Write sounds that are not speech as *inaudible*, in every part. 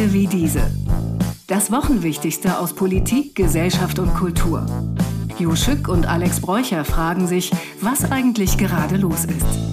Tage wie diese. Das Wochenwichtigste aus Politik, Gesellschaft und Kultur. Jo Schück und Alex Bräucher fragen sich, was eigentlich gerade los ist.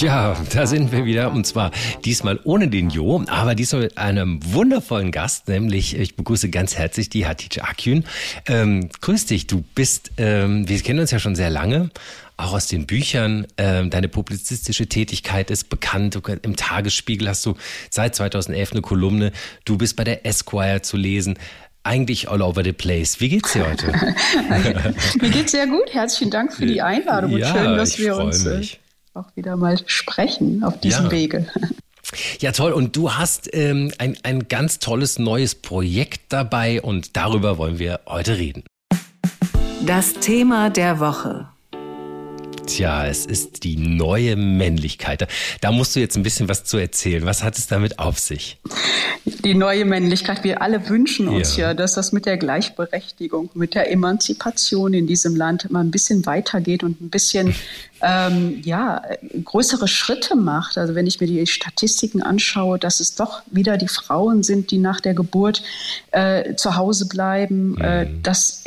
Tja, da sind wir wieder und zwar diesmal ohne den Jo, aber diesmal mit einem wundervollen Gast, nämlich ich begrüße ganz herzlich die Hatice Akün. Ähm, grüß dich, du bist, ähm, wir kennen uns ja schon sehr lange, auch aus den Büchern. Ähm, deine publizistische Tätigkeit ist bekannt. Im Tagesspiegel hast du seit 2011 eine Kolumne. Du bist bei der Esquire zu lesen eigentlich all over the place. Wie geht's dir heute? *laughs* Mir geht's sehr gut. Herzlichen Dank für die Einladung ja, und schön, dass wir uns äh, auch wieder mal sprechen auf diesem ja. Wege. Ja, toll. Und du hast ähm, ein, ein ganz tolles neues Projekt dabei und darüber wollen wir heute reden. Das Thema der Woche. Tja, es ist die neue Männlichkeit. Da musst du jetzt ein bisschen was zu erzählen. Was hat es damit auf sich? Die neue Männlichkeit. Wir alle wünschen uns ja, ja dass das mit der Gleichberechtigung, mit der Emanzipation in diesem Land mal ein bisschen weitergeht und ein bisschen *laughs* ähm, ja, größere Schritte macht. Also wenn ich mir die Statistiken anschaue, dass es doch wieder die Frauen sind, die nach der Geburt äh, zu Hause bleiben, äh, mhm. äh, dass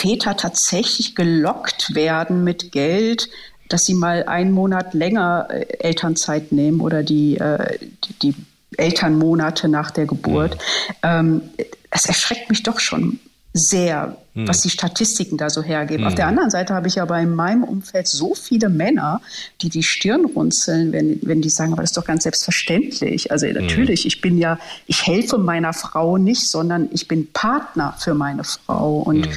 Väter tatsächlich gelockt werden mit Geld, dass sie mal einen Monat länger äh, Elternzeit nehmen oder die, äh, die, Elternmonate nach der Geburt. Ja. Ähm, das erschreckt mich doch schon sehr, hm. was die Statistiken da so hergeben. Hm. Auf der anderen Seite habe ich aber in meinem Umfeld so viele Männer, die die Stirn runzeln, wenn, wenn die sagen, aber das ist doch ganz selbstverständlich. Also hm. natürlich, hm. ich bin ja, ich helfe meiner Frau nicht, sondern ich bin Partner für meine Frau. Und, hm.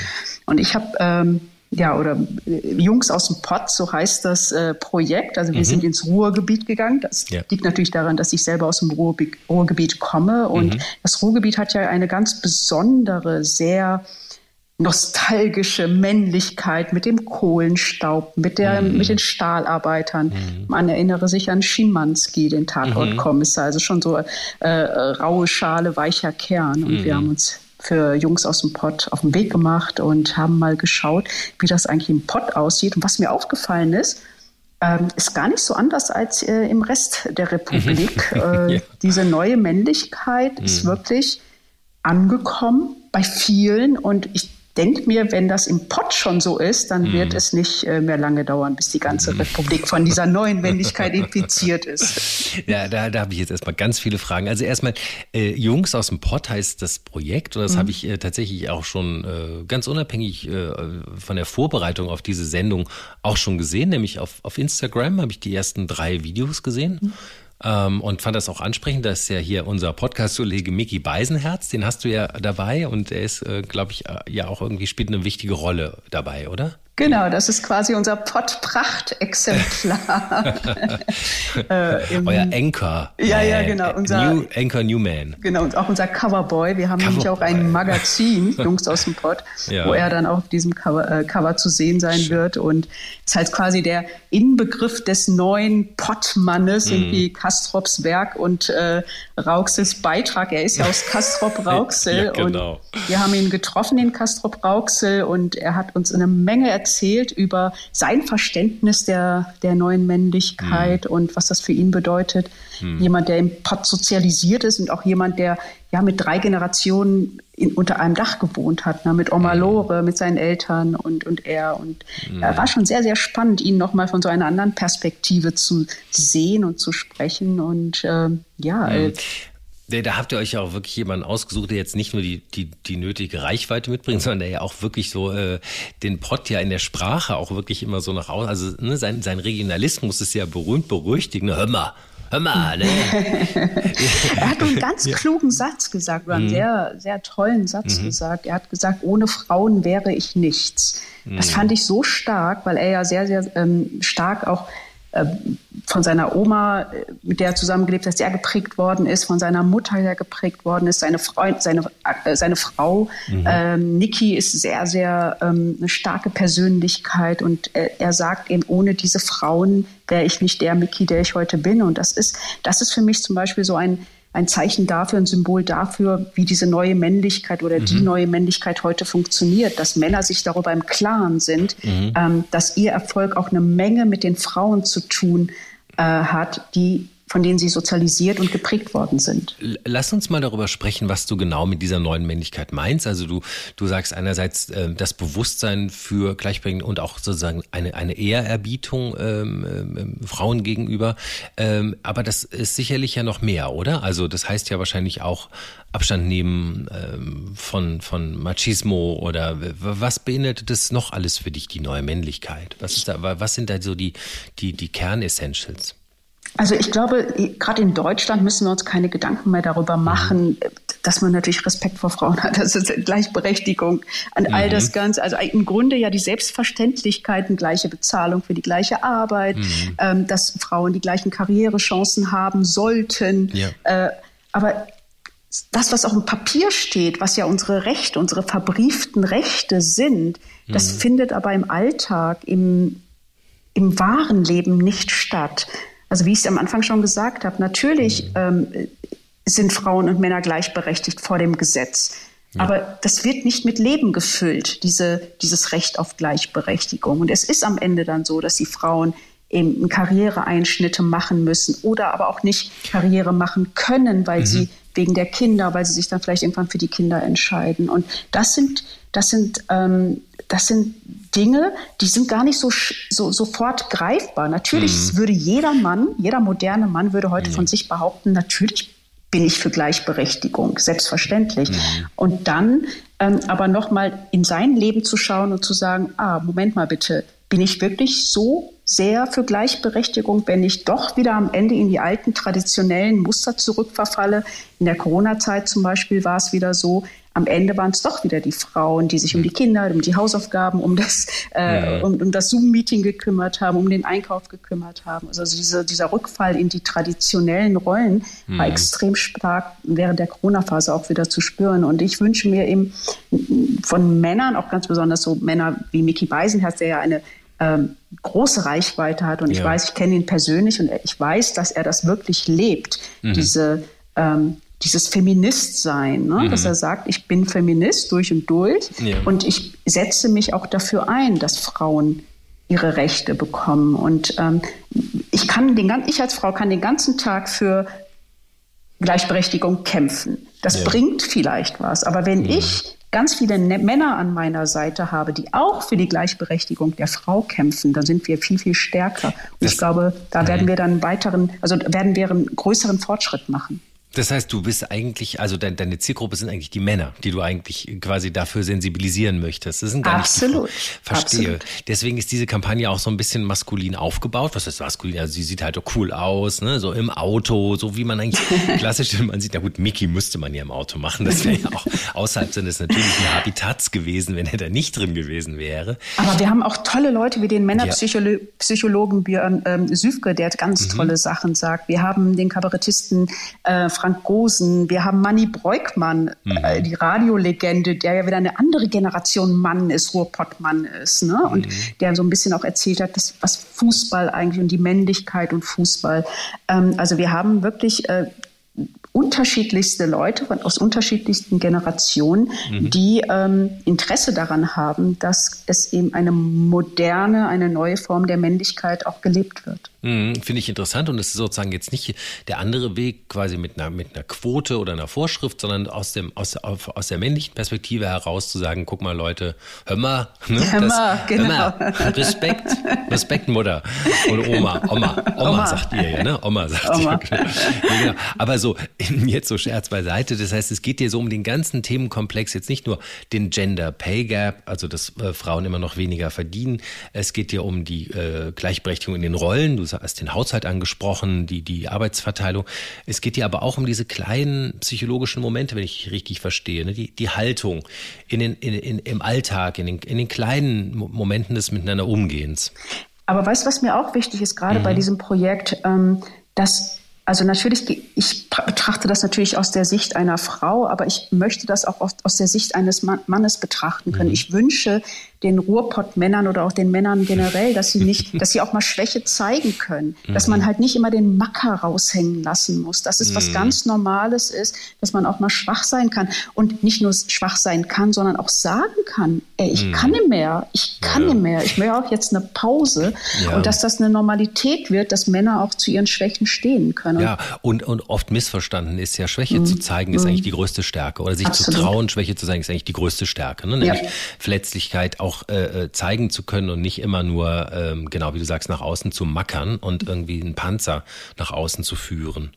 und ich habe ähm, ja, oder äh, Jungs aus dem Pott, so heißt das äh, Projekt. Also wir mhm. sind ins Ruhrgebiet gegangen. Das ja. liegt natürlich daran, dass ich selber aus dem Ruhrgebiet, Ruhrgebiet komme. Und mhm. das Ruhrgebiet hat ja eine ganz besondere, sehr nostalgische Männlichkeit mit dem Kohlenstaub, mit, der, mhm. mit den Stahlarbeitern. Mhm. Man erinnere sich an Schimanski, den Tatortkommissar, also schon so äh, raue Schale, weicher Kern. Und wir mhm. haben uns für Jungs aus dem Pott auf den Weg gemacht und haben mal geschaut, wie das eigentlich im Pott aussieht. Und was mir aufgefallen ist, ähm, ist gar nicht so anders als äh, im Rest der Republik. *laughs* äh, ja. Diese neue Männlichkeit mhm. ist wirklich angekommen bei vielen und ich denke mir, wenn das im Pott schon so ist, dann mm. wird mhm. es nicht äh, mehr lange dauern, bis die ganze mm. Republik von dieser neuen Männlichkeit infiziert ist. *laughs* Ja, da, da habe ich jetzt erstmal ganz viele Fragen. Also erstmal, äh, Jungs aus dem Pott heißt das Projekt und das mm. habe ich äh, tatsächlich auch schon äh, ganz unabhängig äh, von der Vorbereitung auf diese Sendung auch schon gesehen, nämlich auf, auf Instagram habe ich die ersten drei Videos gesehen. Ähm, und fand das auch ansprechend, dass ja hier unser Podcast-Kollege Mickey Beisenherz, den hast du ja dabei und er ist, äh, glaube ich, äh, ja auch irgendwie spielt eine wichtige Rolle dabei, oder? Genau, das ist quasi unser Pott-Pracht-Exemplar. *laughs* äh, Euer Anchor. Ja, ja, genau. Unser, New, Anchor Newman. Genau, und auch unser Coverboy. Wir haben Coverboy. nämlich auch ein Magazin, *laughs* Jungs aus dem Pott, ja. wo er dann auch auf diesem Cover, äh, Cover zu sehen sein Schön. wird. Und ist halt quasi der Inbegriff des neuen Pottmannes, mhm. irgendwie Kastrops Werk und äh, Rauxels Beitrag. Er ist ja aus Kastrop Rauxel. *laughs* ja, genau. Und wir haben ihn getroffen in Kastrop Rauxel und er hat uns eine Menge erzählt erzählt über sein Verständnis der, der neuen Männlichkeit mhm. und was das für ihn bedeutet. Mhm. Jemand, der im Pott sozialisiert ist und auch jemand, der ja mit drei Generationen in, unter einem Dach gewohnt hat, ne, mit Oma mhm. Lore, mit seinen Eltern und, und er. Und mhm. äh, war schon sehr, sehr spannend, ihn nochmal von so einer anderen Perspektive zu sehen und zu sprechen. Und äh, ja, mhm. Äh, da habt ihr euch ja auch wirklich jemanden ausgesucht, der jetzt nicht nur die, die, die nötige Reichweite mitbringt, sondern der ja auch wirklich so äh, den Pott ja in der Sprache auch wirklich immer so nach außen, also ne, sein, sein Regionalismus ist ja berühmt berüchtigt, ne? hör mal, hör mal. Ne? *laughs* er hat einen ganz klugen Satz gesagt, oder einen mhm. sehr, sehr tollen Satz mhm. gesagt. Er hat gesagt, ohne Frauen wäre ich nichts. Das mhm. fand ich so stark, weil er ja sehr, sehr ähm, stark auch äh, von seiner Oma, äh, mit der er zusammengelebt hat, sehr geprägt worden ist, von seiner Mutter sehr geprägt worden ist. Seine, Freund, seine, äh, seine Frau, mhm. ähm, Niki, ist sehr, sehr ähm, eine starke Persönlichkeit und er, er sagt eben, ohne diese Frauen wäre ich nicht der Mickey, der ich heute bin. Und das ist, das ist für mich zum Beispiel so ein, ein Zeichen dafür, ein Symbol dafür, wie diese neue Männlichkeit oder mhm. die neue Männlichkeit heute funktioniert, dass Männer sich darüber im Klaren sind, mhm. ähm, dass ihr Erfolg auch eine Menge mit den Frauen zu tun äh, hat, die von denen sie sozialisiert und geprägt worden sind. Lass uns mal darüber sprechen, was du genau mit dieser neuen Männlichkeit meinst. Also du, du sagst einerseits äh, das Bewusstsein für Gleichberechtigung und auch sozusagen eine, eine Ehrerbietung ähm, ähm, Frauen gegenüber. Ähm, aber das ist sicherlich ja noch mehr, oder? Also das heißt ja wahrscheinlich auch Abstand nehmen ähm, von, von Machismo oder was beinhaltet das noch alles für dich, die neue Männlichkeit? Was, ist da, was sind da so die, die, die Kernessentials? Also ich glaube, gerade in Deutschland müssen wir uns keine Gedanken mehr darüber mhm. machen, dass man natürlich Respekt vor Frauen hat, das ist Gleichberechtigung, an all das mhm. Ganze. Also im Grunde ja die Selbstverständlichkeiten, gleiche Bezahlung für die gleiche Arbeit, mhm. ähm, dass Frauen die gleichen Karrierechancen haben sollten. Ja. Äh, aber das, was auf dem Papier steht, was ja unsere Rechte, unsere verbrieften Rechte sind, mhm. das findet aber im Alltag, im, im wahren Leben nicht statt. Also wie ich es am Anfang schon gesagt habe, natürlich mhm. ähm, sind Frauen und Männer gleichberechtigt vor dem Gesetz. Ja. Aber das wird nicht mit Leben gefüllt, diese, dieses Recht auf Gleichberechtigung. Und es ist am Ende dann so, dass die Frauen eben Karriereeinschnitte machen müssen oder aber auch nicht Karriere machen können, weil mhm. sie wegen der Kinder, weil sie sich dann vielleicht irgendwann für die Kinder entscheiden. Und das sind, das sind, ähm, das sind Dinge, die sind gar nicht so, so sofort greifbar. Natürlich mhm. würde jeder Mann, jeder moderne Mann würde heute mhm. von sich behaupten, natürlich bin ich für Gleichberechtigung, selbstverständlich. Mhm. Und dann ähm, aber nochmal in sein Leben zu schauen und zu sagen, ah, Moment mal bitte, bin ich wirklich so sehr für Gleichberechtigung, wenn ich doch wieder am Ende in die alten traditionellen Muster zurückverfalle. In der Corona-Zeit zum Beispiel war es wieder so, am Ende waren es doch wieder die Frauen, die sich um die Kinder, um die Hausaufgaben, um das, äh, ja. um, um, das Zoom-Meeting gekümmert haben, um den Einkauf gekümmert haben. Also diese, dieser Rückfall in die traditionellen Rollen mhm. war extrem stark während der Corona-Phase auch wieder zu spüren. Und ich wünsche mir eben von Männern, auch ganz besonders so Männer wie Mickey Beisenherz, der ja eine ähm, große Reichweite hat und ja. ich weiß, ich kenne ihn persönlich und ich weiß, dass er das wirklich lebt, mhm. diese ähm, dieses Feministsein, ne? Mhm. dass er sagt, ich bin Feminist durch und durch ja. und ich setze mich auch dafür ein, dass Frauen ihre Rechte bekommen. Und ähm, ich kann den ich als Frau kann den ganzen Tag für Gleichberechtigung kämpfen. Das ja. bringt vielleicht was. Aber wenn ja. ich ganz viele ne-, Männer an meiner Seite habe, die auch für die Gleichberechtigung der Frau kämpfen, dann sind wir viel, viel stärker. Und das, ich glaube, da werden wir dann einen weiteren, also werden wir einen größeren Fortschritt machen. Das heißt, du bist eigentlich, also deine, deine Zielgruppe sind eigentlich die Männer, die du eigentlich quasi dafür sensibilisieren möchtest. Das sind gar Absolut. nicht Verstehe. Absolut. Deswegen ist diese Kampagne auch so ein bisschen maskulin aufgebaut. Was heißt maskulin? Also sie sieht halt cool aus, ne? So im Auto, so wie man eigentlich *laughs* klassisch, man sieht, na gut, Mickey müsste man ja im Auto machen. Das wäre ja auch außerhalb seines natürlichen Habitats gewesen, wenn er da nicht drin gewesen wäre. Aber wir haben auch tolle Leute wie den Männerpsychologen ja. Björn ähm, Süfke, der ganz mhm. tolle Sachen sagt. Wir haben den Kabarettisten äh, Frank Gosen, wir haben Manny Breukmann, mhm. äh, die Radiolegende, der ja wieder eine andere Generation Mann ist, Ruhrpottmann ist, ne? Und mhm. der so ein bisschen auch erzählt hat, dass, was Fußball eigentlich und die Männlichkeit und Fußball. Ähm, also wir haben wirklich äh, unterschiedlichste Leute von, aus unterschiedlichsten Generationen, mhm. die ähm, Interesse daran haben, dass es eben eine moderne, eine neue Form der Männlichkeit auch gelebt wird. Mhm, Finde ich interessant und es ist sozusagen jetzt nicht der andere Weg quasi mit einer, mit einer Quote oder einer Vorschrift, sondern aus, dem, aus, aus der männlichen Perspektive heraus zu sagen, guck mal Leute, hör mal, ne, hör mal, das, genau. Hör mal, Respekt, Respekt Mutter und Oma, Oma, Oma, Oma. sagt ihr ja, ne? Oma sagt Oma. ihr. Genau. *laughs* Ja, genau. Aber so, jetzt so Scherz beiseite, das heißt, es geht dir so um den ganzen Themenkomplex, jetzt nicht nur den Gender Pay Gap, also dass äh, Frauen immer noch weniger verdienen, es geht dir um die äh, Gleichberechtigung in den Rollen, du hast den Haushalt angesprochen, die, die Arbeitsverteilung. Es geht ja aber auch um diese kleinen psychologischen Momente, wenn ich richtig verstehe, ne? die, die Haltung in den, in, in, im Alltag, in den, in den kleinen Momenten des Miteinander Umgehens. Aber weißt du, was mir auch wichtig ist, gerade mhm. bei diesem Projekt, ähm, dass also natürlich, ich betrachte das natürlich aus der Sicht einer Frau, aber ich möchte das auch aus, aus der Sicht eines Mannes betrachten können. Mhm. Ich wünsche, den Ruhrpott-Männern oder auch den Männern generell, dass sie nicht, *laughs* dass sie auch mal Schwäche zeigen können, dass man mhm. halt nicht immer den Macker raushängen lassen muss, dass es was mhm. ganz Normales ist, dass man auch mal schwach sein kann und nicht nur schwach sein kann, sondern auch sagen kann, ey, ich kann nicht mehr, ich kann ja. nicht mehr, ich möchte auch jetzt eine Pause ja. und dass das eine Normalität wird, dass Männer auch zu ihren Schwächen stehen können. Ja, und, und oft missverstanden ist ja, Schwäche mhm. zu zeigen ist eigentlich die größte Stärke oder sich Absolut. zu trauen, Schwäche zu zeigen ist eigentlich die größte Stärke, ne? nämlich ja. Verletzlichkeit auch äh, äh, zeigen zu können und nicht immer nur, ähm, genau wie du sagst, nach außen zu mackern und irgendwie einen Panzer nach außen zu führen.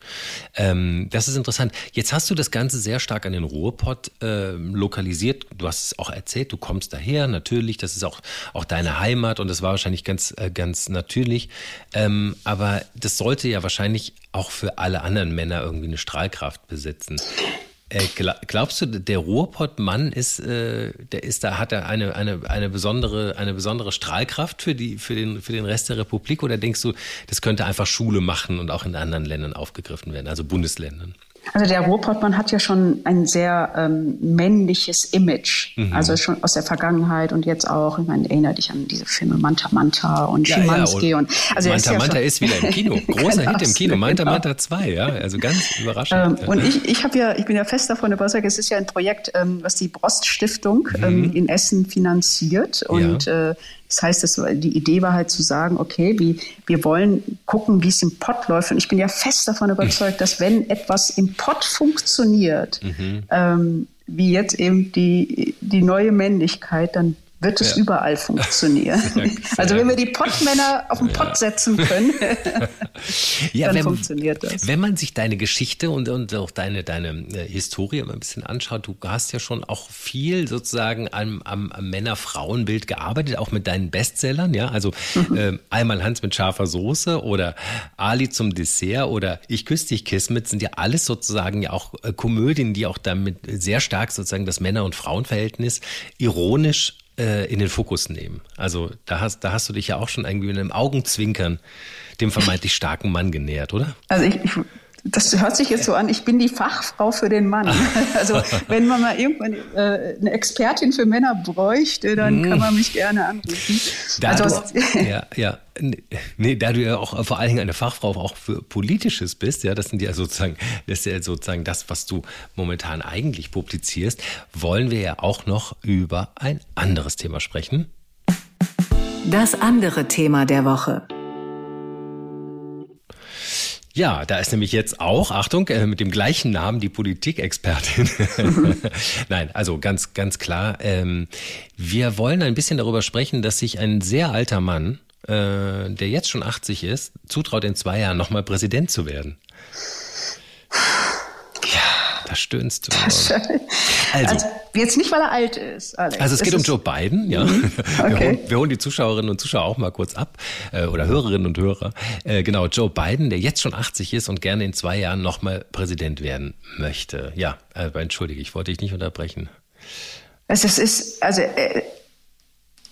Ähm, das ist interessant. Jetzt hast du das Ganze sehr stark an den Ruhrpott äh, lokalisiert. Du hast es auch erzählt, du kommst daher, natürlich, das ist auch, auch deine Heimat und das war wahrscheinlich ganz, äh, ganz natürlich. Ähm, aber das sollte ja wahrscheinlich auch für alle anderen Männer irgendwie eine Strahlkraft besitzen. Äh, glaubst du, der Ruhrpott-Mann ist, äh, der ist da, hat er eine, eine, eine besondere, eine besondere Strahlkraft für die, für den, für den Rest der Republik? Oder denkst du, das könnte einfach Schule machen und auch in anderen Ländern aufgegriffen werden, also Bundesländern? Also der Ruhrpottmann hat ja schon ein sehr ähm, männliches Image, mhm. also schon aus der Vergangenheit und jetzt auch. Ich meine, erinnere dich an diese Filme Manta Manta und ja, Schimanski ja, und, also Manta ist Manta ist wieder im Kino, *laughs* großer genau, Hit im Kino. Manta genau. Manta 2, ja, also ganz überraschend. Ähm, und ich, ich habe ja, ich bin ja fest davon überzeugt, es ist ja ein Projekt, ähm, was die Brost Stiftung ähm, mhm. in Essen finanziert und äh, das heißt, das, die Idee war halt zu sagen, okay, wie, wir wollen gucken, wie es im Pott läuft. Und ich bin ja fest davon überzeugt, dass wenn etwas im Pott funktioniert, mhm. ähm, wie jetzt eben die, die neue Männlichkeit, dann wird es ja. überall funktionieren. *laughs* *laughs* also wenn wir die Pottmänner auf den Pott setzen können, *laughs* ja, dann wenn, funktioniert das. Wenn man sich deine Geschichte und, und auch deine, deine äh, Historie mal ein bisschen anschaut, du hast ja schon auch viel sozusagen am, am, am Männer-Frauen-Bild gearbeitet, auch mit deinen Bestsellern, ja, also mhm. äh, einmal Hans mit scharfer Soße oder Ali zum Dessert oder Ich küsse dich Kismet sind ja alles sozusagen ja auch äh, Komödien, die auch damit sehr stark sozusagen das Männer- und Frauenverhältnis ironisch äh, in den Fokus nehmen. Also da hast, da hast du dich ja auch schon irgendwie mit einem Augenzwinkern dem vermeintlich starken Mann genähert, oder? Also ich, ich das hört sich jetzt so an, ich bin die Fachfrau für den Mann. *laughs* Also wenn man mal irgendwann äh, eine Expertin für Männer bräuchte, dann kann man mich gerne anrufen. Da also, du, *laughs* ja, ja. Nee, da du ja auch vor allen Dingen eine Fachfrau auch für Politisches bist, ja, das sind ja sozusagen, das ist ja sozusagen das, was du momentan eigentlich publizierst, wollen wir ja auch noch über ein anderes Thema sprechen. Das andere Thema der Woche. Ja, da ist nämlich jetzt auch, Achtung, äh, mit dem gleichen Namen die Politikexpertin. *laughs* Nein, also ganz, ganz klar. Ähm, wir wollen ein bisschen darüber sprechen, dass sich ein sehr alter Mann, äh, der jetzt schon 80 ist, zutraut, in zwei Jahren nochmal Präsident zu werden. Stöhnst du. Also, also, jetzt nicht, weil er alt ist, Alex. Also es geht es um Joe Biden, ja. Mhm. *laughs* Okay. Wir, holen, wir, holen, die Zuschauerinnen und Zuschauer auch mal kurz ab äh, oder Hörerinnen und Hörer. Äh, genau, Joe Biden, der jetzt schon 80 ist und gerne in zwei Jahren nochmal Präsident werden möchte. Ja, äh, entschuldige, ich wollte dich nicht unterbrechen. Also es ist, also äh,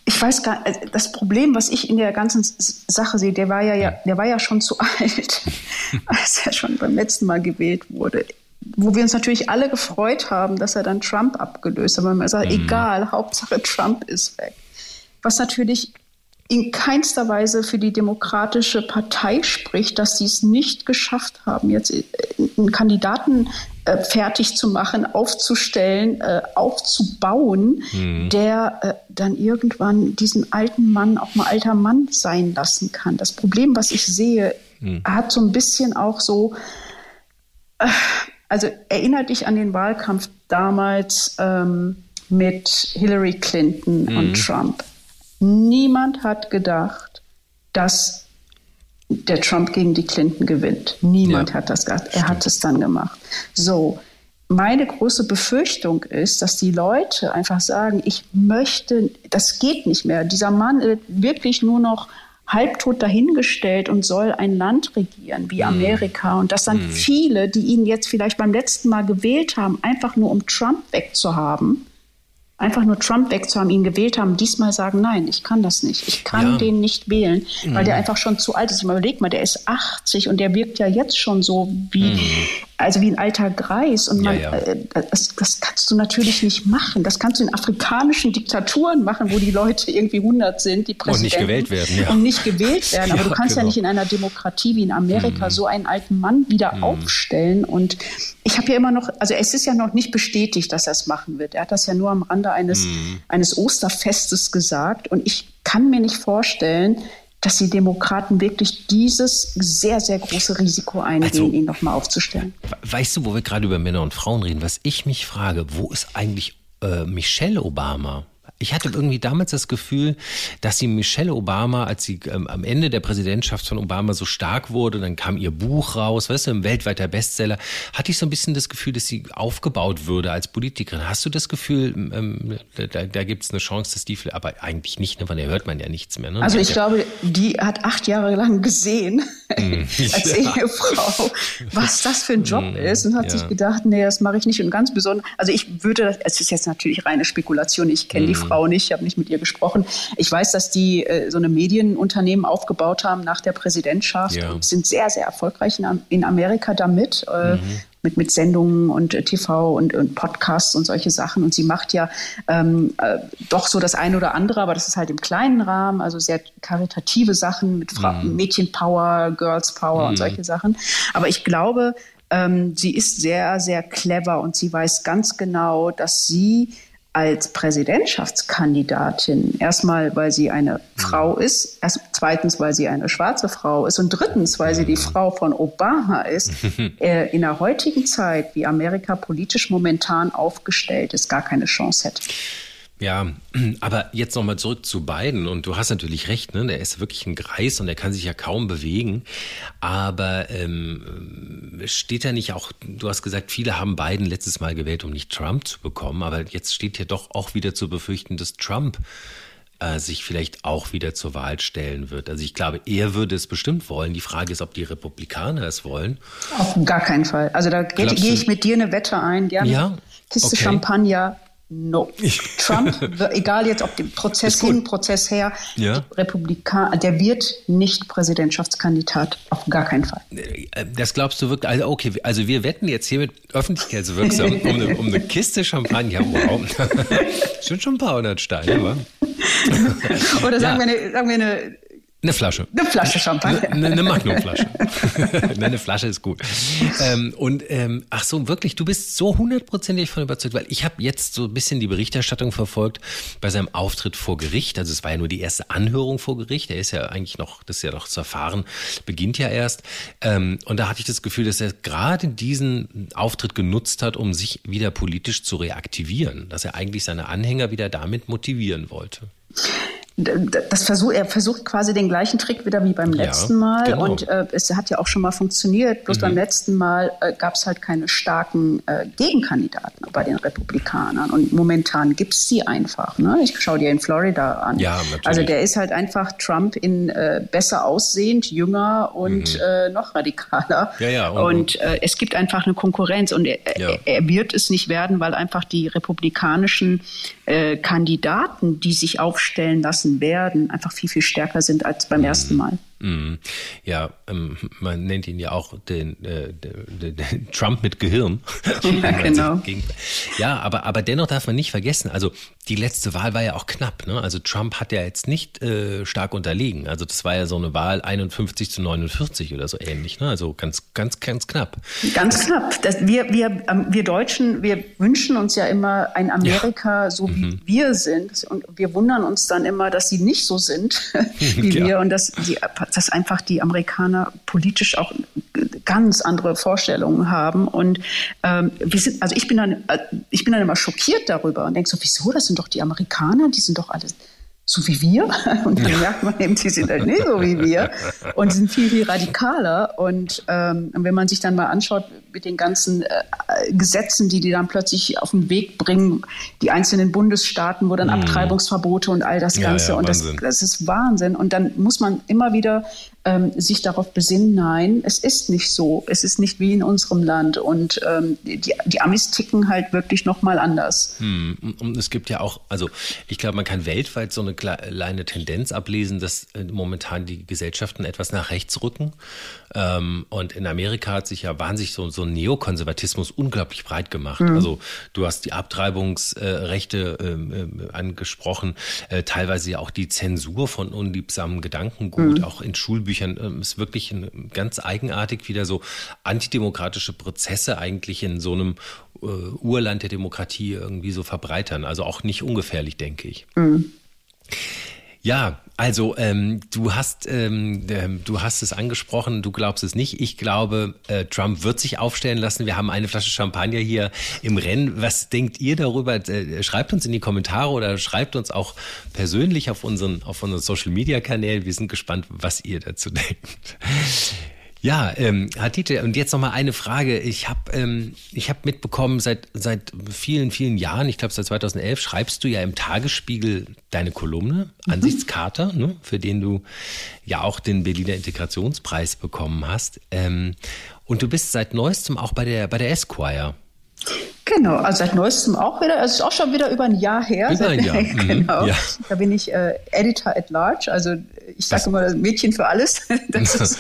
ich weiß gar nicht, also das Problem, was ich in der ganzen Sache sehe, der war ja, ja der war ja schon zu *laughs* alt, als er schon beim letzten Mal gewählt wurde wo wir uns natürlich alle gefreut haben, dass er dann Trump abgelöst hat. Weil man sagt, mhm. egal, Hauptsache Trump ist weg. Was natürlich in keinster Weise für die Demokratische Partei spricht, dass sie es nicht geschafft haben, jetzt einen Kandidaten äh, fertig zu machen, aufzustellen, äh, aufzubauen, mhm. der äh, dann irgendwann diesen alten Mann auch mal alter Mann sein lassen kann. Das Problem, was ich sehe, mhm. hat so ein bisschen auch so, äh, also erinnert dich an den Wahlkampf damals ähm, mit Hillary Clinton mhm. und Trump. Niemand hat gedacht, dass der Trump gegen die Clinton gewinnt. Niemand ja. hat das gedacht. Er hat es dann gemacht. So, meine große Befürchtung ist, dass die Leute einfach sagen, ich möchte, das geht nicht mehr. Dieser Mann wird wirklich nur noch halbtot dahingestellt und soll ein Land regieren wie mhm. Amerika. Und dass dann mm. viele, die ihn jetzt vielleicht beim letzten Mal gewählt haben, einfach nur um Trump wegzuhaben, einfach nur Trump wegzuhaben, ihn gewählt haben, diesmal sagen, nein, ich kann das nicht. Ich kann ja. den nicht wählen, weil mm. der einfach schon zu alt ist. Ich überleg mal, der ist 80 und der wirkt ja jetzt schon so wie, mm also wie ein alter Greis. Und man, ja, ja. Äh, das, das, kannst du natürlich nicht machen. Das kannst du in afrikanischen Diktaturen machen, wo die Leute irgendwie 100 sind, die Präsidenten. Und nicht gewählt werden. Ja. Und nicht gewählt *laughs* werden. Aber du kannst genau. ja nicht in einer Demokratie wie in Amerika mhm. so einen alten Mann wieder mhm. aufstellen. Und ich habe ja immer noch, also es ist ja noch nicht bestätigt, dass er es machen wird. Er hat das ja nur am Rande eines, mhm. eines Osterfestes gesagt. Und ich kann mir nicht vorstellen, dass die Demokraten wirklich dieses sehr, sehr große Risiko eingehen, also, ihn nochmal aufzustellen. Weißt du, wo wir gerade über Männer und Frauen reden, was ich mich frage, wo ist eigentlich äh, Michelle Obama? Ich hatte irgendwie damals das Gefühl, dass sie Michelle Obama, als sie ähm, am Ende der Präsidentschaft von Obama so stark wurde, dann kam ihr Buch raus, weißt du, ein weltweiter Bestseller, hatte ich so ein bisschen das Gefühl, dass sie aufgebaut würde als Politikerin. Hast du das Gefühl, ähm, da, da gibt es eine Chance, dass die, aber eigentlich nicht, ne, weil da hört man ja nichts mehr. Ne? Also ich glaube, die hat acht Jahre lang gesehen, mm, *laughs* als ja. Ehefrau, was das für ein Job mm, ist und hat ja. sich gedacht, nee, das mache ich nicht. Und ganz besonders, also ich würde, es ist jetzt natürlich reine Spekulation, ich kenne mm. die Frau nicht, ich habe nicht mit ihr gesprochen. Ich weiß, dass die äh, so eine Medienunternehmen aufgebaut haben nach der Präsidentschaft ja. und sind sehr, sehr erfolgreich in, in Amerika damit. Äh, mhm. Mit, mit Sendungen und äh, TV und, und, Podcasts und solche Sachen. Und sie macht ja ähm, äh, doch so das eine oder andere, aber das ist halt im kleinen Rahmen, also sehr karitative Sachen mit Fra mhm. Mädchenpower, Girls Power mhm. und solche Sachen. Aber ich glaube, ähm, sie ist sehr, sehr clever und sie weiß ganz genau, dass sie als Präsidentschaftskandidatin. Erstmal, weil sie eine Frau ist, erst, zweitens, weil sie eine schwarze Frau ist und drittens, weil sie die Frau von Obama ist. *laughs* äh, in der heutigen Zeit, wie Amerika politisch momentan aufgestellt ist, gar keine Chance hätte. Ja, *clears throat* aber jetzt nochmal zurück zu Biden. Und du hast natürlich recht, ne? der ist wirklich ein Greis und der kann sich ja kaum bewegen. Aber ähm, steht ja nicht auch, du hast gesagt, viele haben Biden letztes Mal gewählt, um nicht Trump zu bekommen. Aber jetzt steht ja doch auch wieder zu befürchten, dass Trump äh, sich vielleicht auch wieder zur Wahl stellen wird. Also ich glaube, er würde es bestimmt wollen. Die Frage ist, ob die Republikaner es wollen. Auf gar keinen Fall. Also da gehe ich mit dir eine Wette ein. Gerne. Ja. Kiste okay. Champagner No. Trump, *laughs* egal jetzt ob dem Prozess hin, Prozess her, ja. Republikaner, der wird nicht Präsidentschaftskandidat, auf gar keinen Fall. Äh, das glaubst du wirklich? Also okay, also wir wetten jetzt hier mit öffentlichkeitswirksam *laughs* um, eine, um eine Kiste Champagner. Wow. *laughs* Schon schon ein paar hundert Steine, wa? Oder sagen, ja. wir eine, sagen wir eine eine Flasche. Eine Flasche Champagner. Eine, eine Magnumflasche. *laughs* eine Flasche ist gut. Ähm, und ähm, ach so, wirklich, du bist so hundertprozentig von überzeugt, weil ich habe jetzt so ein bisschen die Berichterstattung verfolgt bei seinem Auftritt vor Gericht. Also es war ja nur die erste Anhörung vor Gericht. Er ist ja eigentlich noch, das ist ja noch zu erfahren, beginnt ja erst. Ähm, und da hatte ich das Gefühl, dass er gerade diesen Auftritt genutzt hat, um sich wieder politisch zu reaktivieren. Dass er eigentlich seine Anhänger wieder damit motivieren wollte das versuch, er versucht quasi den gleichen Trick wieder wie beim letzten Mal. Genau. Und äh, es hat ja auch schon mal funktioniert. Bloß mhm. beim letzten Mal äh, gab es halt keine starken äh, Gegenkandidaten bei den Republikanern. Und momentan gibt es sie einfach. Ne? Ich schaue dir in Florida an. Ja, natürlich. Also der ist halt einfach Trump in äh, besser aussehend, jünger und mhm. äh, noch radikaler. Ja, ja, und, und äh, es gibt einfach eine Konkurrenz. Und er, ja. er, wird es nicht werden, weil einfach die republikanischen äh, Kandidaten, die sich aufstellen lassen werden, einfach viel, viel stärker sind als beim ersten Mal. Mhm. Ja, ähm, man nennt ihn ja auch den, äh, den, den Trump mit Gehirn. Ja, *laughs* genau. ja, aber, aber dennoch darf man nicht vergessen, also die letzte Wahl war ja auch knapp. Ne? Also Trump hat ja jetzt nicht äh, stark unterlegen. Also das war ja so eine Wahl 51 zu 49 oder so ähnlich. Ne? Also ganz, ganz, ganz knapp. Ganz das, knapp. Das, wir, wir, ähm, wir Deutschen, wir wünschen uns ja immer ein Amerika, ja. so wie mhm. wir sind. Und wir wundern uns dann immer, dass sie nicht so sind *laughs* wie ja. wir und dass die dass einfach die Amerikaner politisch auch ganz andere Vorstellungen haben. Und ähm, wir sind, also ich bin dann, äh, ich bin dann immer schockiert darüber und denke so, wieso? Das sind doch die Amerikaner, die sind doch alle so wie wir. *laughs* Und dann merkt man eben, die sind halt nicht so wie wir und sind viel, viel radikaler. Und ähm, wenn man sich dann mal anschaut mit den ganzen äh, Gesetzen, die die dann plötzlich auf den Weg bringen, die einzelnen Bundesstaaten, wo dann mhm. Abtreibungsverbote und all das Ganze. Ja, ja, und das, das ist Wahnsinn. Und dann muss man immer wieder ähm, sich darauf besinnen, nein, es ist nicht so. Es ist nicht wie in unserem Land. Und ähm, die, die Amis ticken halt wirklich nochmal anders. Hm. Und es gibt ja auch, also ich glaube, man kann weltweit so eine kleine Tendenz ablesen, dass äh, momentan die Gesellschaften etwas nach rechts rücken. Ähm, und in Amerika hat sich ja wahnsinnig so, so ein Neokonservatismus unglaublich breit gemacht. Mhm. Also du hast die Abtreibungsrechte äh, äh, angesprochen, äh, teilweise ja auch die Zensur von unliebsamen Gedankengut, mhm. auch in Schulbüchern ähm, ist wirklich ein, ganz eigenartig wieder so antidemokratische Prozesse eigentlich in so einem äh, Urland der Demokratie irgendwie so verbreitern. Also auch nicht ungefährlich, denke ich. Mhm. Ja, also ähm, du hast ähm, ähm, du hast es angesprochen, du glaubst es nicht. Ich glaube, äh, Trump wird sich aufstellen lassen. Wir haben eine Flasche Champagner hier im Rennen. Was denkt ihr darüber? Äh, schreibt uns in die Kommentare oder schreibt uns auch persönlich auf unseren auf unseren Social Media Kanälen. Wir sind gespannt, was ihr dazu denkt. Ja, ähm, Hatite, und jetzt noch mal eine Frage. Ich habe ähm, ich hab mitbekommen, seit, seit vielen, vielen Jahren, ich glaube seit 2011, schreibst du ja im Tagesspiegel deine Kolumne, mhm. Ansichtskarte, ne, für den du ja auch den Berliner Integrationspreis bekommen hast. Ähm, und du bist seit neuestem auch bei der, bei der Esquire. Genau, also seit neuestem auch wieder, also es ist auch schon wieder über ein Jahr her. Über ein Jahr. *laughs* Mhm. genau. Ja. Da bin ich äh, Editor at Large, also ich sage immer Mädchen für alles. *laughs* Das ist,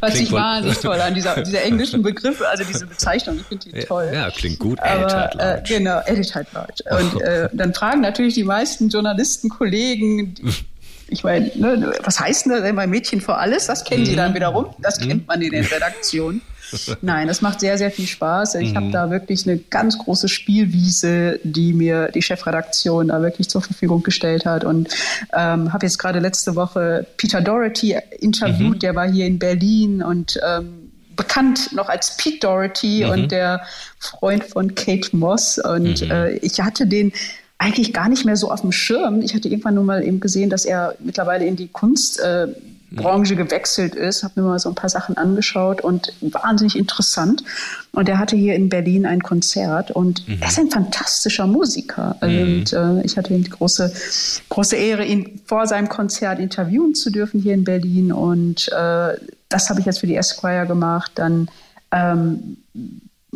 hört sich wahnsinnig toll an, dieser, dieser englischen Begriff, also diese Bezeichnung, ich finde die toll. Ja, klingt gut, Editor at Large. Äh, genau, Editor at Large. Und äh, dann fragen natürlich die meisten Journalisten, Kollegen, *laughs* ich meine, ne, was heißt denn das immer Mädchen für alles? Das kennen sie dann mhm. wiederum. Das kennt mhm. man in den Redaktionen. *laughs* Nein, das macht sehr, sehr viel Spaß. Ich mhm. habe da wirklich eine ganz große Spielwiese, die mir die Chefredaktion da wirklich zur Verfügung gestellt hat. Und ähm, habe jetzt gerade letzte Woche Peter Doherty interviewt, mhm. der war hier in Berlin und ähm, bekannt noch als Pete Doherty mhm. und der Freund von Kate Moss. Und mhm. äh, ich hatte den eigentlich gar nicht mehr so auf dem Schirm. Ich hatte irgendwann nur mal eben gesehen, dass er mittlerweile in die Kunst äh, gewechselt ist, habe mir mal so ein paar Sachen angeschaut und wahnsinnig interessant. Und er hatte hier in Berlin ein Konzert und mhm. er ist ein fantastischer Musiker. Mhm. Und äh, ich hatte die große, große Ehre, ihn vor seinem Konzert interviewen zu dürfen hier in Berlin. Und äh, das habe ich jetzt für die Esquire gemacht. Dann ähm,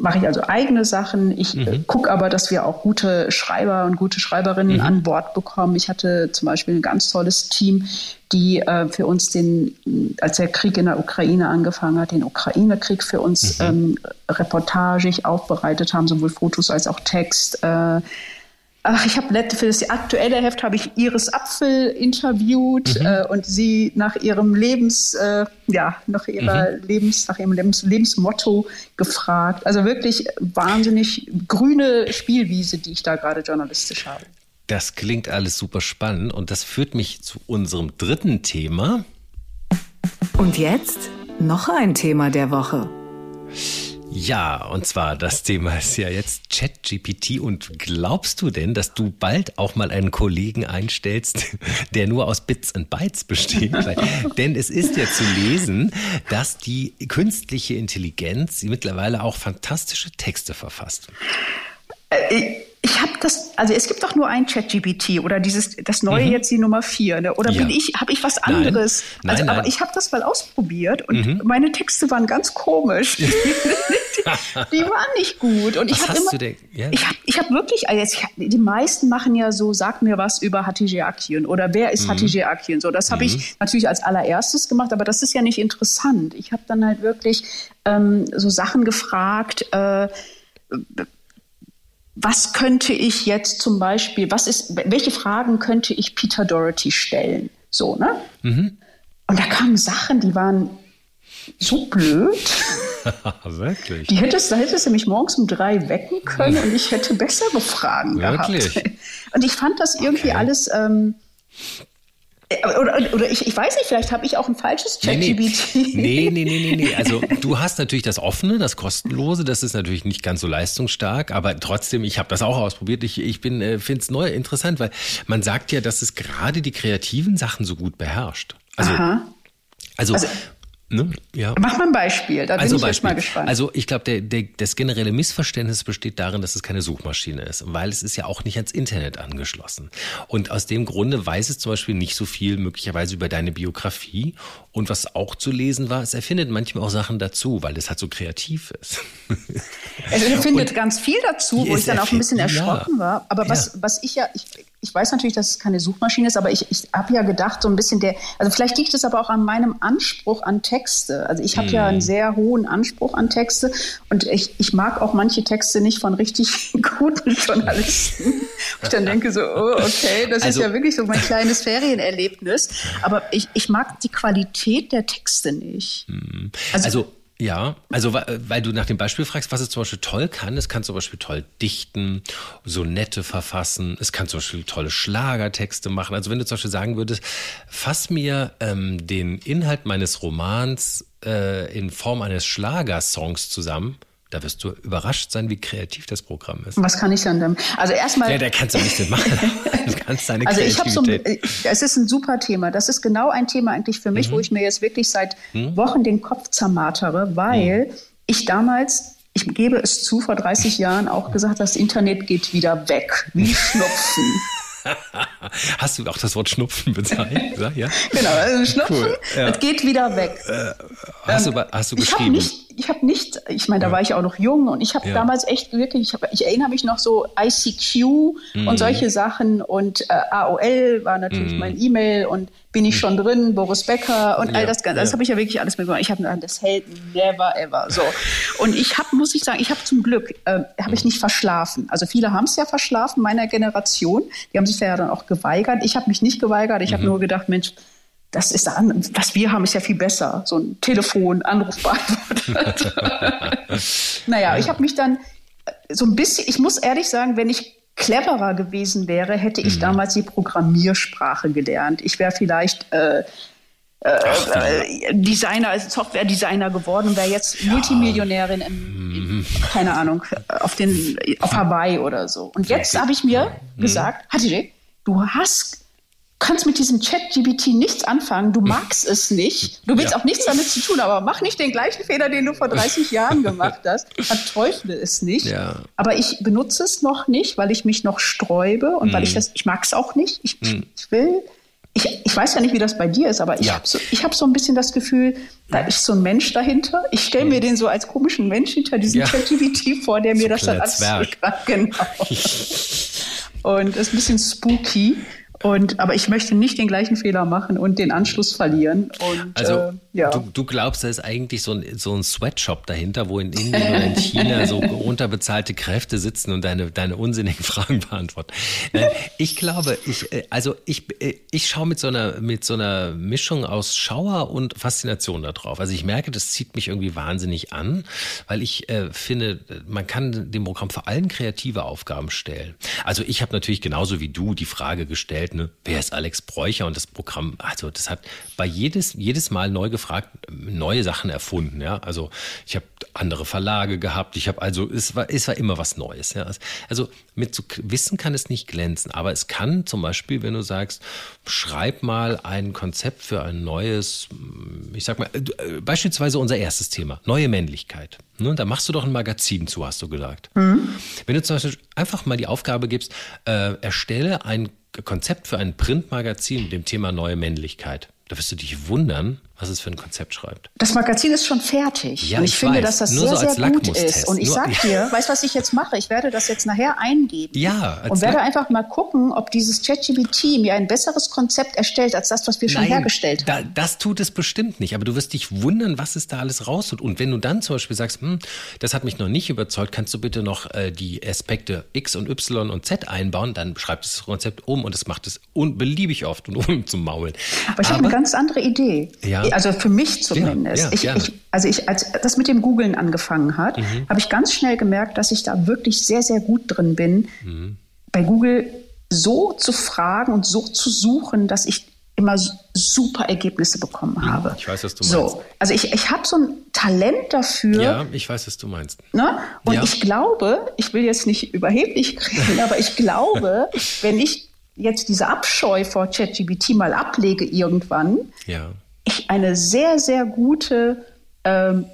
mache ich also eigene Sachen. Ich äh, mhm. gucke aber, dass wir auch gute Schreiber und gute Schreiberinnen mhm. an Bord bekommen. Ich hatte zum Beispiel ein ganz tolles Team, die äh, für uns den, als der Krieg in der Ukraine angefangen hat, den Ukraine-Krieg für uns mhm. ähm, reportagig aufbereitet haben, sowohl Fotos als auch Text. Äh, Ach, ich habe für das aktuelle Heft habe ich Iris Apfel interviewt mhm. äh, und sie nach ihrem Lebens, äh, ja, nach ihrer mhm. Lebens, nach ihrem Lebens, Lebensmotto gefragt. Also wirklich wahnsinnig grüne Spielwiese, die ich da gerade journalistisch habe. Das klingt alles super spannend und das führt mich zu unserem dritten Thema. Und jetzt noch ein Thema der Woche. Ja, und zwar das Thema ist ja jetzt ChatGPT. Und glaubst du denn, dass du bald auch mal einen Kollegen einstellst, *laughs* der nur aus Bits und Bytes besteht? *laughs* denn es ist ja zu lesen, dass die künstliche Intelligenz mittlerweile auch fantastische Texte verfasst. Äh, ich habe das, also es gibt doch nur ein ChatGPT oder dieses das neue mhm. jetzt die Nummer vier, ne? oder ja. bin ich, habe ich was anderes? Nein. Also, nein. aber ich habe das mal ausprobiert und mhm. meine Texte waren ganz komisch. *laughs* die, die, waren nicht gut und was ich habe immer, ja. ich habe ich hab wirklich, also jetzt, die meisten machen ja so, sag mir was über Hatice Akien oder wer ist mhm. Hatice Akien? So, das habe ich mhm. natürlich als allererstes gemacht, aber das ist ja nicht interessant. Ich habe dann halt wirklich ähm, so Sachen gefragt. Äh, was könnte ich jetzt zum Beispiel, was ist, welche Fragen könnte ich Peter Doherty stellen? So, ne? Mhm. Und da kamen Sachen, die waren so blöd. *laughs* Wirklich? Die hättest, da hättest du mich morgens um drei wecken können und ich hätte bessere Fragen Wirklich? gehabt. Und ich fand das irgendwie okay. alles. Ähm, oder, oder ich, ich weiß nicht, vielleicht habe ich auch ein falsches ChatGPT. Nee nee. nee, nee, nee, nee. Also *laughs* du hast natürlich das offene, das kostenlose, das ist natürlich nicht ganz so leistungsstark, aber trotzdem, ich habe das auch ausprobiert. Ich, ich bin äh, finde es neu interessant, weil man sagt ja, dass es gerade die kreativen Sachen so gut beherrscht. Also, Aha. also, also Ne? Ja. Mach mal ein Beispiel, da also bin ich Beispiel. mal gespannt. Also ich glaube, das generelle Missverständnis besteht darin, dass es keine Suchmaschine ist, weil es ist ja auch nicht ans Internet angeschlossen. Und aus dem Grunde weiß es zum Beispiel nicht so viel möglicherweise über deine Biografie. Und was auch zu lesen war, es erfindet manchmal auch Sachen dazu, weil es halt so kreativ ist. Es erfindet ganz viel dazu, wo ich dann auch ein bisschen erschrocken ja. war. Aber was, ja. was ich ja, ich, ich weiß natürlich, dass es keine Suchmaschine ist, aber ich, ich habe ja gedacht, so ein bisschen der, also vielleicht liegt es aber auch an meinem Anspruch an Texte. Also ich habe mm. ja einen mhm. sehr hohen Anspruch an Texte und ich, ich mag auch manche Texte nicht von richtig *laughs* guten Journalisten. ich dann denke so, oh, okay, das also, ist ja wirklich so mein kleines Ferienerlebnis. Aber ich, ich mag die Qualität der Texte nicht. Mhm. also, also ja, also weil du nach dem Beispiel fragst, was es zum Beispiel toll kann. Es kann zum Beispiel toll dichten, Sonette verfassen. Es kann zum Beispiel tolle Schlagertexte machen. Also wenn du zum Beispiel sagen würdest, fass mir ähm, den Inhalt meines Romans äh, in Form eines Schlagersongs zusammen, da wirst du überrascht sein, wie kreativ das Programm ist. Was kann ich dann denn? Also erstmal. Ja, da kannst du nichts *laughs* machen. Du kannst deine also ich habe so, es ist ein super Thema. Das ist genau ein Thema eigentlich für mich, mhm. wo ich mir jetzt wirklich seit mhm. Wochen den Kopf zermartere, weil mhm. ich damals ich gebe es zu, vor 30 Jahren auch gesagt, das Internet geht wieder weg, wie *laughs* Schnupfen. Hast du auch das Wort Schnupfen bezeichnet? *laughs* Ja? Genau, also Schnupfen, cool, ja. das geht wieder weg. Äh, hast, ähm, du, hast du geschrieben? Ich habe nicht, ich meine, da ja. war ich auch noch jung und ich habe ja. damals echt wirklich, ich, hab, ich, erinnere mich noch so ICQ mhm. und solche Sachen und äh, AOL war natürlich mhm. mein E-Mail und bin ich schon drin, Boris Becker und all das Ganze. Das habe ich ja wirklich alles mitgemacht. Ich habe das hält never ever so. Und ich habe, muss ich sagen, ich habe zum Glück, äh, habe ich nicht verschlafen. Also viele haben es ja verschlafen, meiner Generation. Die haben sich ja dann auch geweigert. Ich habe mich nicht geweigert. Ich mhm. habe nur gedacht, Mensch, das ist an, was wir haben, ist ja viel besser. So ein Telefon, Anruf beantwortet. *laughs* naja, ich habe mich dann äh, so ein bisschen, ich muss ehrlich sagen, wenn ich cleverer gewesen wäre, hätte ich mhm. damals die Programmiersprache gelernt. Ich wäre vielleicht äh, äh, Designer, also Software-Designer geworden, wäre jetzt ja. Multimillionärin in, in, mhm. keine Ahnung, auf den auf Hawaii oder so. Und jetzt habe ich mir mhm. gesagt, Hatire, du hast kannst mit diesem Chat-GBT nichts anfangen, du magst es nicht, du willst ja. auch nichts damit zu tun, aber mach nicht den gleichen Fehler, den du vor 30 *laughs* Jahren gemacht hast, verteufle es nicht. Ja. Aber ich benutze es noch nicht, weil ich mich noch sträube und mhm. weil ich mhm. das, ich mag es auch nicht. Ich, mhm. ich will, ich, ich weiß ja nicht, wie das bei dir ist, aber ich ja. habe so, hab so ein bisschen das Gefühl, da ist so ein Mensch dahinter. Ich stelle mir mhm. den so als komischen Mensch hinter diesem ja. ChatGPT vor, der mir so das dann alles *laughs* Genau. *laughs* und ist ein bisschen spooky. Und, aber ich möchte nicht den gleichen Fehler machen und den Anschluss verlieren. Und, also, äh, ja. du, du, glaubst, da ist eigentlich so ein, so ein Sweatshop dahinter, wo in Indien oder in China so *laughs* unterbezahlte Kräfte sitzen und deine, deine unsinnigen Fragen beantworten. Ich glaube, ich, äh, also ich, äh, ich schaue mit so einer, mit so einer Mischung aus Schauer und Faszination da drauf. Also ich merke, das zieht mich irgendwie wahnsinnig an, weil ich äh, finde, man kann dem Programm vor allem kreative Aufgaben stellen. Also ich habe natürlich genauso wie du die Frage gestellt, gestellt, ne? wer ist Alex Bräucher? Und das Programm, also das hat bei jedes, jedes Mal neu gefragt, neue Sachen erfunden. Ja? Also ich habe andere Verlage gehabt, ich habe also, es war, es war immer was Neues. Ja? Also mit so Wissen kann es nicht glänzen, aber es kann zum Beispiel, wenn du sagst, schreib mal ein Konzept für ein neues, ich sag mal, äh, beispielsweise unser erstes Thema, neue Männlichkeit. Ne? Da machst du doch ein Magazin zu, hast du gesagt. Mhm. Wenn du zum Beispiel einfach mal die Aufgabe gibst, äh, erstelle ein Konzept für ein Printmagazin mit dem Thema neue Männlichkeit. Da wirst du dich wundern, was es für ein Konzept schreibt. Das Magazin ist schon fertig. Ja, und ich, ich finde, weiß. dass das Nur sehr, so sehr gut ist. Und ich Nur, sag *laughs* dir, weißt du, was ich jetzt mache? Ich werde das jetzt nachher eingeben. Ja. Und werde einfach mal gucken, ob dieses ChatGPT mir ein besseres Konzept erstellt, als das, was wir schon Nein, hergestellt haben. Da, das tut es bestimmt nicht. Aber du wirst dich wundern, was es da alles raustut. Und wenn du dann zum Beispiel sagst, hm, das hat mich noch nicht überzeugt, kannst du bitte noch äh, die Aspekte X und Y und Z einbauen, dann schreibt das Konzept um und es macht es beliebig oft und *laughs* um zum Maulen. Aber ich habe eine ganz andere Idee. Ja. Also für mich zumindest. Ja, ich, ich, also ich, als das mit dem Googlen angefangen hat, mhm. habe ich ganz schnell gemerkt, dass ich da wirklich sehr, sehr gut drin bin, mhm. bei Google so zu fragen und so zu suchen, dass ich immer super Ergebnisse bekommen habe. Ich weiß, was du meinst. So, also ich, ich habe so ein Talent dafür. Ja, ich weiß, was du meinst. Ne? Und ja. ich glaube, ich will jetzt nicht überheblich *laughs* reden, aber ich glaube, *laughs* wenn ich jetzt diese Abscheu vor ChatGPT mal ablege irgendwann, ja eine sehr, sehr gute ähm,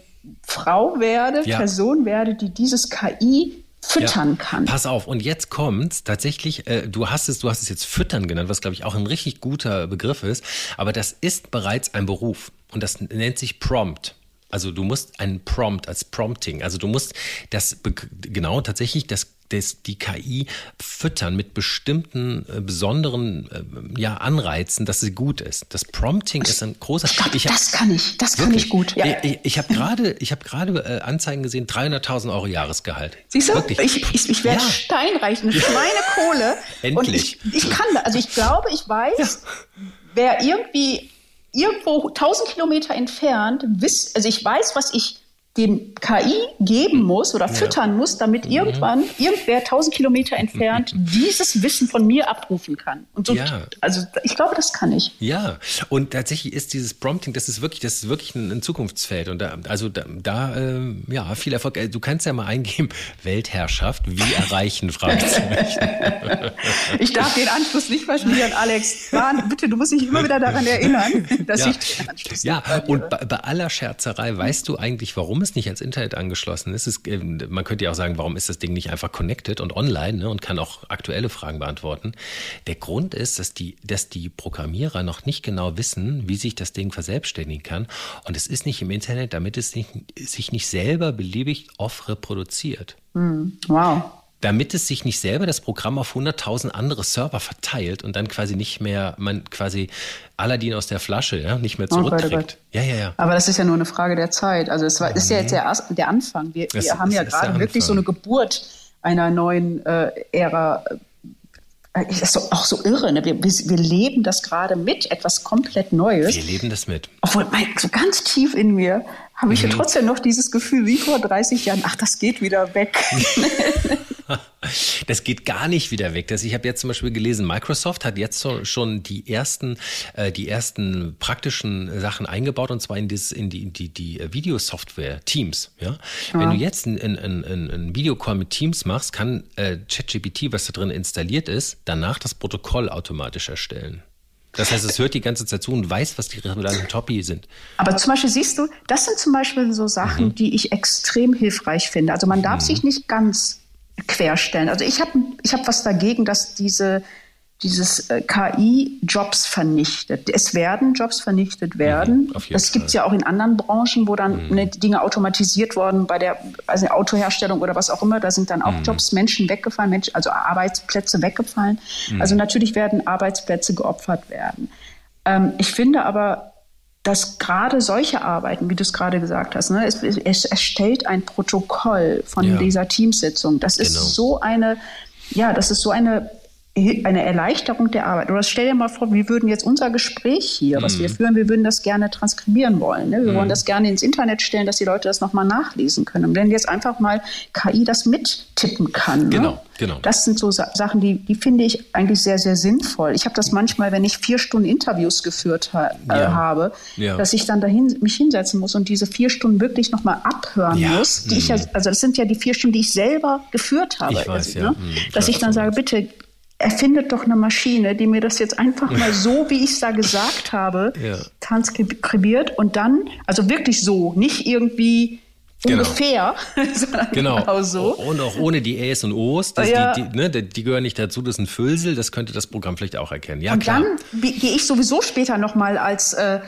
Frau werde, ja. Person werde, die dieses KI füttern ja, kann. Pass auf, und jetzt kommt's tatsächlich, äh, du hast es, du hast es jetzt füttern genannt, was glaube ich auch ein richtig guter Begriff ist, aber das ist bereits ein Beruf und das nennt sich Prompt. Also du musst einen Prompt als Prompting, also du musst das genau tatsächlich das das, die KI füttern mit bestimmten äh, besonderen äh, ja, Anreizen, dass sie gut ist. Das Prompting ist ein großer. Glaub, ich hab, das kann ich, das wirklich, kann ich gut. Ja. Ich, ich habe gerade, ich habe gerade äh, Anzeigen gesehen, 300.000 Euro Jahresgehalt. Siehst du? Wirklich. Ich, ich, ich werde ja. steinreich, eine Schweinekohle. *laughs* Endlich. Und ich, ich kann, also ich glaube, ich weiß, ja. wer irgendwie irgendwo 1000 Kilometer entfernt, wiss, also ich weiß, was ich dem KI geben muss oder füttern ja. muss, damit mhm. irgendwann irgendwer 1000 Kilometer entfernt *laughs* dieses Wissen von mir abrufen kann. Und so, ja. also ich glaube, das kann ich. Ja, und tatsächlich ist dieses Prompting, das ist wirklich, das ist wirklich ein, ein Zukunftsfeld. Und da, also da, da äh, ja, viel Erfolg. Äh, du kannst ja mal eingeben, *laughs* Weltherrschaft, wie erreichen, Fragezeichen. *laughs* ich darf den Anschluss nicht verlieren, Alex. Mann, bitte, du musst dich immer wieder daran erinnern, dass ja. ich den Anschluss Ja, und bei, bei aller Scherzerei, weißt du eigentlich, warum es nicht ans Internet angeschlossen ist, ist äh, man könnte ja auch sagen, warum ist das Ding nicht einfach connected und online ne, und kann auch aktuelle Fragen beantworten. Der Grund ist, dass die, dass die Programmierer noch nicht genau wissen, wie sich das Ding verselbstständigen kann. Und es ist nicht im Internet, damit es nicht, sich nicht selber beliebig oft reproduziert. Hm, wow damit es sich nicht selber das Programm auf 100.000 andere Server verteilt und dann quasi nicht mehr, man quasi Aladdin aus der Flasche, ja, nicht mehr zurückkriegt. Oh Gott, Ja, ja, ja. Aber das ist ja nur eine Frage der Zeit. Also es war, ist ja jetzt der, der Anfang. Wir, wir haben ja gerade wirklich so eine Geburt einer neuen äh, Ära das ist auch so irre. Ne? Wir, wir leben das gerade mit, etwas komplett Neues. Wir leben das mit. Obwohl, so ganz tief in mir habe ich mhm. ja trotzdem noch dieses Gefühl, wie vor 30 Jahren, ach, das geht wieder weg. *laughs* *laughs* *laughs* das geht gar nicht wieder weg. Das, ich habe jetzt zum Beispiel gelesen, Microsoft hat jetzt schon die ersten, äh, die ersten praktischen Sachen eingebaut und zwar in, dieses, in die, in die, die Videosoftware Teams. Ja? ja. Wenn du jetzt einen ein, ein, ein Videocall mit Teams machst, kann äh, ChatGPT, was da drin installiert ist, danach das Protokoll automatisch erstellen. Das heißt, es hört die ganze Zeit zu und weiß, was die relevanten Topi sind. Aber zum Beispiel siehst du, das sind zum Beispiel so Sachen, mhm. die ich extrem hilfreich finde. Also man darf mhm. sich nicht ganz querstellen. Also ich habe ich hab was dagegen, dass diese dieses äh, KI Jobs vernichtet. Es werden Jobs vernichtet werden. Mhm, das gibt es ja auch in anderen Branchen, wo dann mhm. ne, Dinge automatisiert wurden bei der also Autoherstellung oder was auch immer. Da sind dann auch mhm. Jobs, Menschen weggefallen, Menschen, also Arbeitsplätze weggefallen. Mhm. Also natürlich werden Arbeitsplätze geopfert werden. Ähm, ich finde aber, dass gerade solche Arbeiten, wie du es gerade gesagt hast, ne, es, es, erstellt ein Protokoll von ja. dieser Teamsitzung. Das genau. ist so eine, ja, das ist so eine eine Erleichterung der Arbeit. Oder stell dir mal vor, wir würden jetzt unser Gespräch hier, was wir mhm. führen, wir würden das gerne transkribieren wollen. Ne? Wir mm. wollen das gerne ins Internet stellen, dass die Leute das nochmal nachlesen können. Und wenn jetzt einfach mal KI das mittippen kann. Ne? Genau, ne? genau. Das sind so Sa Sachen, die, die finde ich eigentlich sehr, sehr sinnvoll. Ich habe das manchmal, wenn ich vier Stunden Interviews geführt ha äh, ja. habe, ja. dass ich dann dahin mich hinsetzen muss und diese vier Stunden wirklich nochmal abhören ja. muss. Die ich ja, mhm. also das sind ja die vier Stunden, die ich selber geführt habe. Ich weiß, also, ja. Ne? Mm, dass ich dann sage, bitte erfindet doch eine Maschine, die mir das jetzt einfach mal so, *laughs* wie ich es da gesagt habe, ja. transkribiert und dann, also wirklich so, nicht irgendwie genau. ungefähr, *laughs* sondern genau. genau. so. Und auch ohne die Äs und Os, das, ja. die, die, ne, die, gehören nicht dazu, das ist ein Füllsel, das könnte das Programm vielleicht auch erkennen. Ja, und klar. dann gehe ich sowieso später nochmal als äh,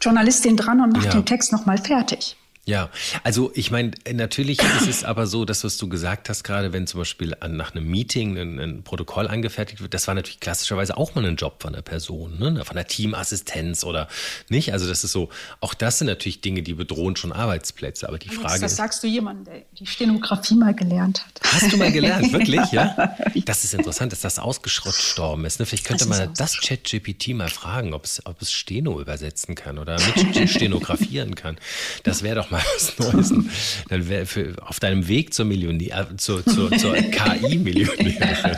Journalistin dran und mache ja. den Text nochmal fertig. Ja, also ich meine, natürlich ist es aber so, dass was du gesagt hast, gerade wenn zum Beispiel an, nach einem Meeting ein, ein, Protokoll angefertigt wird, das war natürlich klassischerweise auch mal ein Job von der Person, ne? von der Teamassistenz oder nicht. Also das ist so, auch das sind natürlich Dinge, die bedrohen schon Arbeitsplätze. Aber die Alex, Frage das ist. Sagst du jemandem, der die Stenografie mal gelernt hat. Hast du mal gelernt, wirklich, ja? *laughs* Das ist interessant, dass das ausgestorben ist. Ne? Vielleicht könnte das man das Chat-GPT mal fragen, ob es, ob es Steno übersetzen kann oder mit stenografieren kann. Das wäre doch mal mal was Neues. Dann wäre auf deinem Weg zur Millionär, zur, zur, zur KI-Millionärin.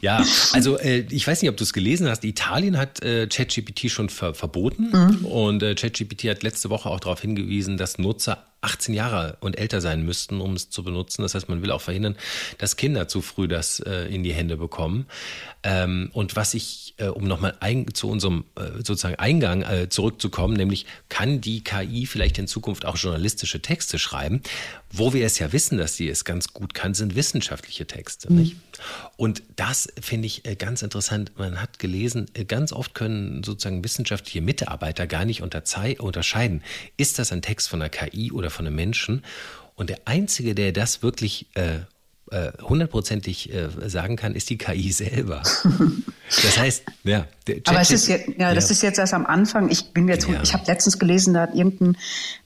Ja, also äh, ich weiß nicht, ob du es gelesen hast. Italien hat äh, ChatGPT schon ver verboten mhm. und äh, ChatGPT hat letzte Woche auch darauf hingewiesen, dass Nutzer 18 Jahre und älter sein müssten, um es zu benutzen. Das heißt, man will auch verhindern, dass Kinder zu früh das äh, in die Hände bekommen. Ähm, und was ich, äh, um nochmal zu unserem äh, sozusagen Eingang äh, zurückzukommen, nämlich kann die KI vielleicht in Zukunft auch journalistische Texte schreiben? Wo wir es ja wissen, dass sie es ganz gut kann, sind wissenschaftliche Texte. Mhm. Und das finde ich äh, ganz interessant. Man hat gelesen, äh, ganz oft können sozusagen wissenschaftliche Mitarbeiter gar nicht unterscheiden, ist das ein Text von einer KI oder von einem Menschen? Und der Einzige, der das wirklich äh, hundertprozentig äh, sagen kann, ist die KI selber. *laughs* Das heißt, ja. Aber es ist jetzt, ja, das ja. ist jetzt erst am Anfang. Ich bin jetzt, ja. ich habe letztens gelesen, da hat irgendein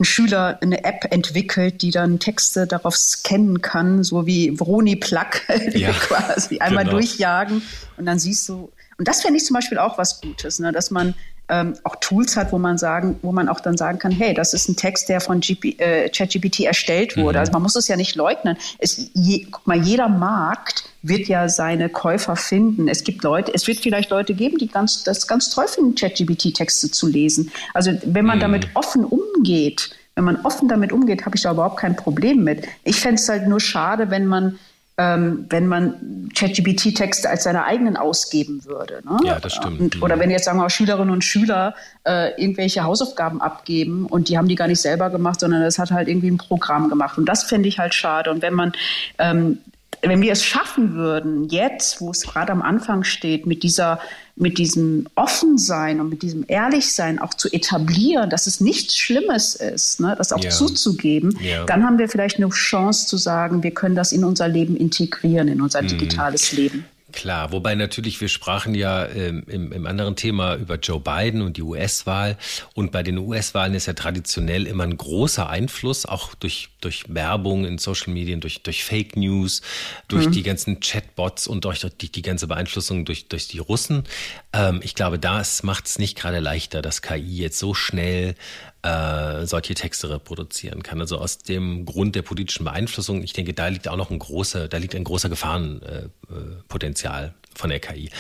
ein Schüler eine App entwickelt, die dann Texte darauf scannen kann, so wie Vroni Plug, *laughs* ja, *laughs* quasi einmal genau. durchjagen und dann siehst du. Und das fände ich zum Beispiel auch was Gutes, ne, dass man ähm, auch Tools hat, wo man sagen, wo man auch dann sagen kann, hey, das ist ein Text, der von äh, ChatGPT erstellt wurde. Mhm. Also man muss es ja nicht leugnen. Es, je, guck mal, jeder Markt wird ja seine Käufer finden. Es gibt Leute, es wird vielleicht Leute geben, die ganz, das ganz toll finden, ChatGPT-Texte zu lesen. Also wenn man mhm. damit offen umgeht, wenn man offen damit umgeht, habe ich da überhaupt kein Problem mit. Ich fände es halt nur schade, wenn man ähm, wenn man ChatGPT-Texte als seine eigenen ausgeben würde. Ne? Ja, das stimmt. Und, oder wenn jetzt sagen wir Schülerinnen und Schüler äh, irgendwelche Hausaufgaben abgeben und die haben die gar nicht selber gemacht, sondern das hat halt irgendwie ein Programm gemacht. Und das fände ich halt schade. Und wenn man ähm, wenn wir es schaffen würden, jetzt, wo es gerade am Anfang steht, mit dieser, mit diesem Offensein und mit diesem Ehrlichsein auch zu etablieren, dass es nichts Schlimmes ist, ne, das auch ja. zuzugeben, ja. dann haben wir vielleicht eine Chance zu sagen, wir können das in unser Leben integrieren, in unser mhm. digitales Leben. Klar, wobei natürlich, wir sprachen ja ähm, im, im anderen Thema über Joe Biden und die US-Wahl. Und bei den US-Wahlen ist ja traditionell immer ein großer Einfluss, auch durch, durch Werbung in Social Medien, durch, durch Fake News, durch mhm. die ganzen Chatbots und durch die, die ganze Beeinflussung durch, durch die Russen. Ähm, ich glaube, das macht es nicht gerade leichter, dass KI jetzt so schnell äh, solche Texte reproduzieren kann. Also aus dem Grund der politischen Beeinflussung, ich denke, da liegt auch noch ein großer, da liegt ein großer Gefahrenpotenzial äh, von der KI.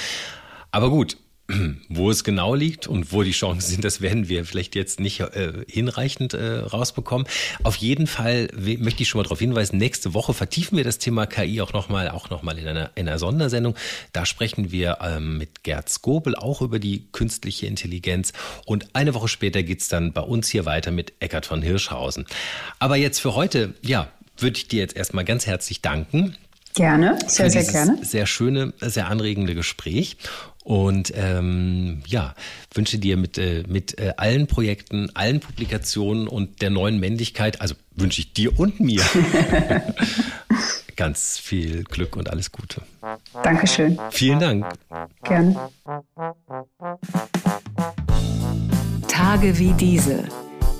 Aber gut, *clears throat* wo es genau liegt und wo die Chancen sind, das werden wir vielleicht jetzt nicht äh, hinreichend äh, rausbekommen. Auf jeden Fall möchte ich schon mal darauf hinweisen, nächste Woche vertiefen wir das Thema KI auch nochmal, auch nochmal in einer, in einer Sondersendung. Da sprechen wir ähm, mit Gerd Skobel auch über die künstliche Intelligenz. Und eine Woche später geht's dann bei uns hier weiter mit Eckart von Hirschhausen. Aber jetzt für heute, ja, würde ich dir jetzt erstmal ganz herzlich danken. Gerne, sehr, sehr gerne. Sehr schöne, sehr anregende Gespräch. Und ähm, ja, wünsche dir mit, äh, mit äh, allen Projekten, allen Publikationen und der neuen Männlichkeit, also wünsche ich dir und mir *laughs* ganz viel Glück und alles Gute. Dankeschön. Vielen Dank. Gerne. Tage wie diese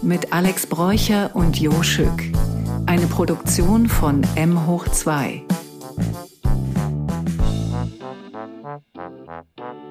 mit Alex Bräucher und Jo Schück. Eine Produktion von M hoch 2. Thank you.